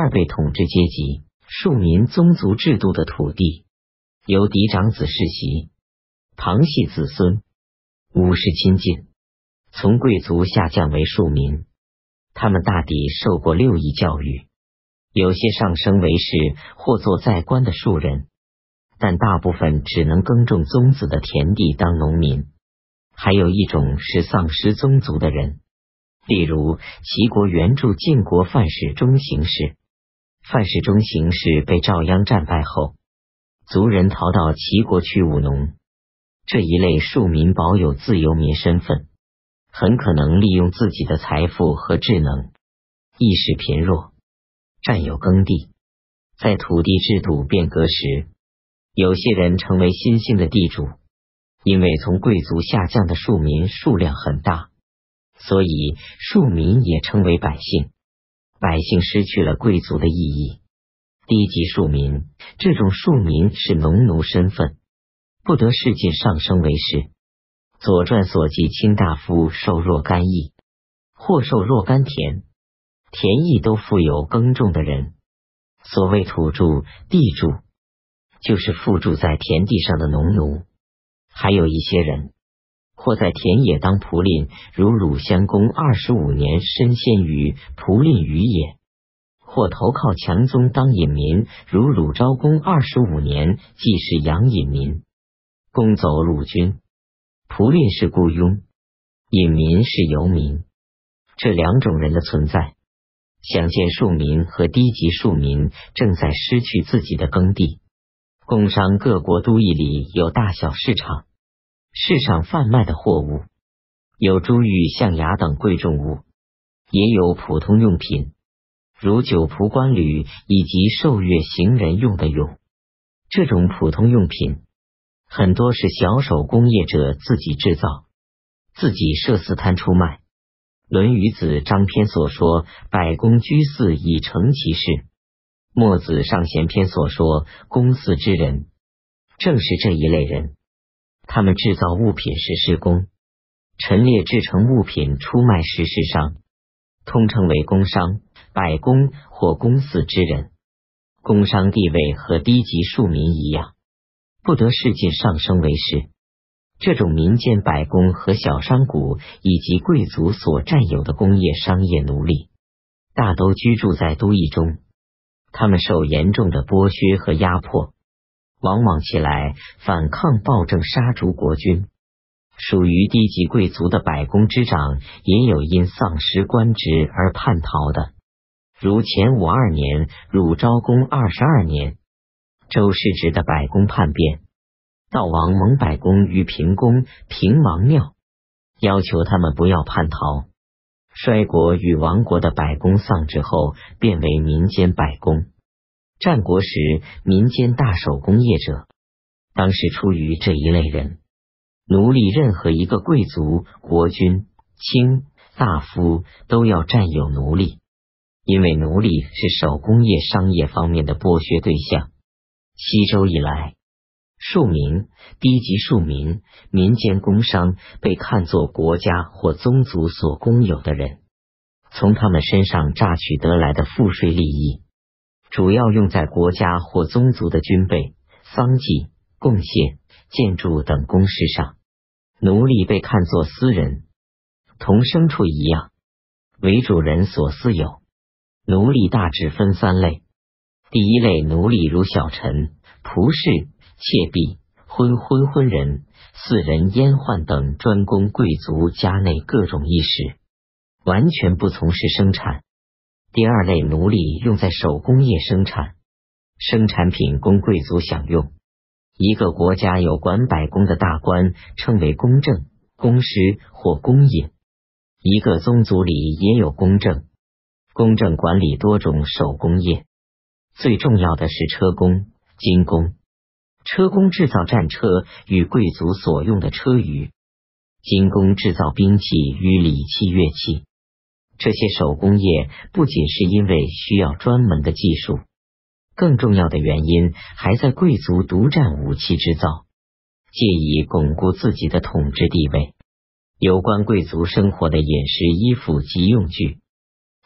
二被统治阶级庶民宗族制度的土地，由嫡长子世袭，旁系子孙，武士亲近，从贵族下降为庶民。他们大抵受过六艺教育，有些上升为士或做在官的庶人，但大部分只能耕种宗子的田地当农民。还有一种是丧失宗族的人，例如齐国援助晋国范氏中行氏。范氏中行氏被赵鞅战败后，族人逃到齐国去务农。这一类庶民保有自由民身份，很可能利用自己的财富和智能，意识贫弱，占有耕地。在土地制度变革时，有些人成为新兴的地主。因为从贵族下降的庶民数量很大，所以庶民也称为百姓。百姓失去了贵族的意义。低级庶民，这种庶民是农奴身份，不得世进上升为士。《左传》所记，卿大夫受若干邑，或受若干田，田邑都富有耕种的人。所谓土著、地主，就是附住在田地上的农奴。还有一些人，或在田野当仆令，如鲁襄公二十五年身陷于仆令于野；或投靠强宗当隐民，如鲁昭公二十五年既是养隐民。攻走鲁军，仆令是雇佣，隐民是游民。这两种人的存在，想见庶民和低级庶民正在失去自己的耕地。工商各国都邑里有大小市场。市场贩卖的货物有珠玉、象牙等贵重物，也有普通用品，如酒仆、官旅以及受乐行人用的俑。这种普通用品很多是小手工业者自己制造，自己设私摊出卖。《论语》子张篇所说“百工居肆以成其事”，《墨子上贤篇》所说“公祀之人”，正是这一类人。他们制造物品是施工，陈列制成物品出卖时是商，通称为工商、百工或公司之人。工商地位和低级庶民一样，不得世进上升为士。这种民间百工和小商贾以及贵族所占有的工业商业奴隶，大都居住在都邑中，他们受严重的剥削和压迫。往往起来反抗暴政，杀逐国君。属于低级贵族的百工之长，也有因丧失官职而叛逃的，如前五二年、鲁昭公二十二年，周世职的百工叛变，悼王蒙百工于平公平王庙，要求他们不要叛逃。衰国与亡国的百工丧之后，变为民间百工。战国时，民间大手工业者，当时出于这一类人，奴隶任何一个贵族、国君、卿、大夫都要占有奴隶，因为奴隶是手工业商业方面的剥削对象。西周以来，庶民、低级庶民、民间工商被看作国家或宗族所公有的人，从他们身上榨取得来的赋税利益。主要用在国家或宗族的军备、丧祭、贡献、建筑等公事上。奴隶被看作私人，同牲畜一样，为主人所私有。奴隶大致分三类：第一类奴隶如小臣、仆侍、妾婢、昏昏昏人、四人阉宦等，专供贵族家内各种衣食，完全不从事生产。第二类奴隶用在手工业生产，生产品供贵族享用。一个国家有管百工的大官，称为公正、公师或公尹。一个宗族里也有公正，公正管理多种手工业，最重要的是车工、金工。车工制造战车与贵族所用的车舆，金工制造兵器与礼器乐器。这些手工业不仅是因为需要专门的技术，更重要的原因还在贵族独占武器制造，借以巩固自己的统治地位。有关贵族生活的饮食、衣服及用具，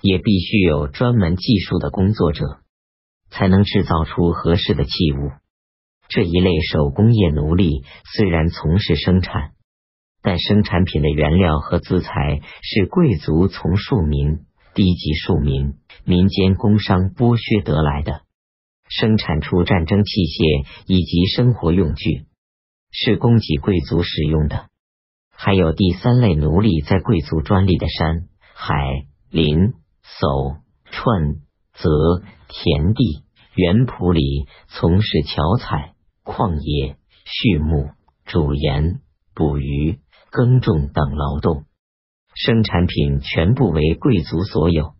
也必须有专门技术的工作者，才能制造出合适的器物。这一类手工业奴隶虽然从事生产，但生产品的原料和资材是贵族从庶民、低级庶民、民间工商剥削得来的。生产出战争器械以及生活用具，是供给贵族使用的。还有第三类奴隶，在贵族专利的山海林。叟、串、泽、田地、园圃里从事巧采、矿业、畜牧、煮盐、捕鱼、耕种等劳动，生产品全部为贵族所有。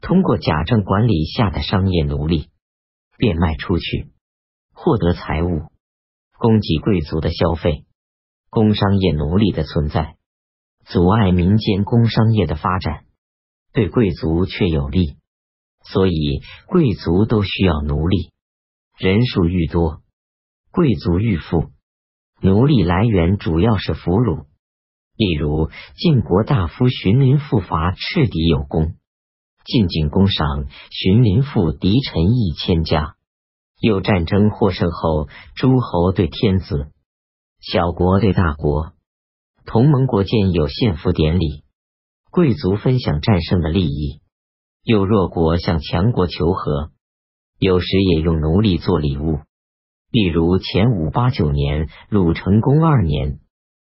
通过贾政管理下的商业奴隶变卖出去，获得财物，供给贵族的消费。工商业奴隶的存在，阻碍民间工商业的发展。对贵族却有利，所以贵族都需要奴隶。人数愈多，贵族愈富。奴隶来源主要是俘虏，例如晋国大夫荀林赋伐赤狄有功，晋景公赏荀林赋敌臣一千家。有战争获胜后，诸侯对天子，小国对大国，同盟国间有献俘典礼。贵族分享战胜的利益，有弱国向强国求和，有时也用奴隶做礼物。例如前五八九年鲁成公二年，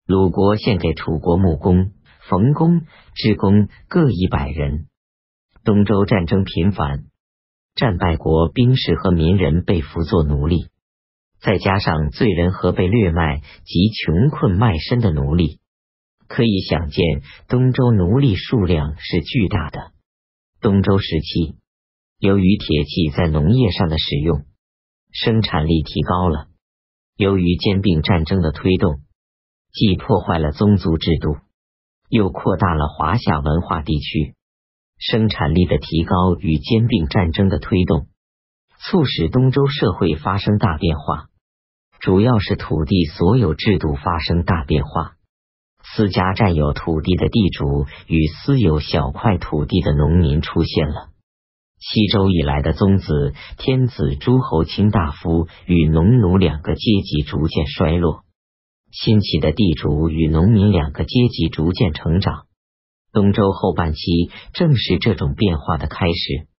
鲁国献给楚国木工、冯工、织工各一百人。东周战争频繁，战败国兵士和民人被俘做奴隶，再加上罪人和被掠卖及穷困卖身的奴隶。可以想见，东周奴隶数量是巨大的。东周时期，由于铁器在农业上的使用，生产力提高了。由于兼并战争的推动，既破坏了宗族制度，又扩大了华夏文化地区，生产力的提高与兼并战争的推动，促使东周社会发生大变化，主要是土地所有制度发生大变化。私家占有土地的地主与私有小块土地的农民出现了。西周以来的宗子、天子、诸侯、卿大夫与农奴两个阶级逐渐衰落，新起的地主与农民两个阶级逐渐成长。东周后半期正是这种变化的开始。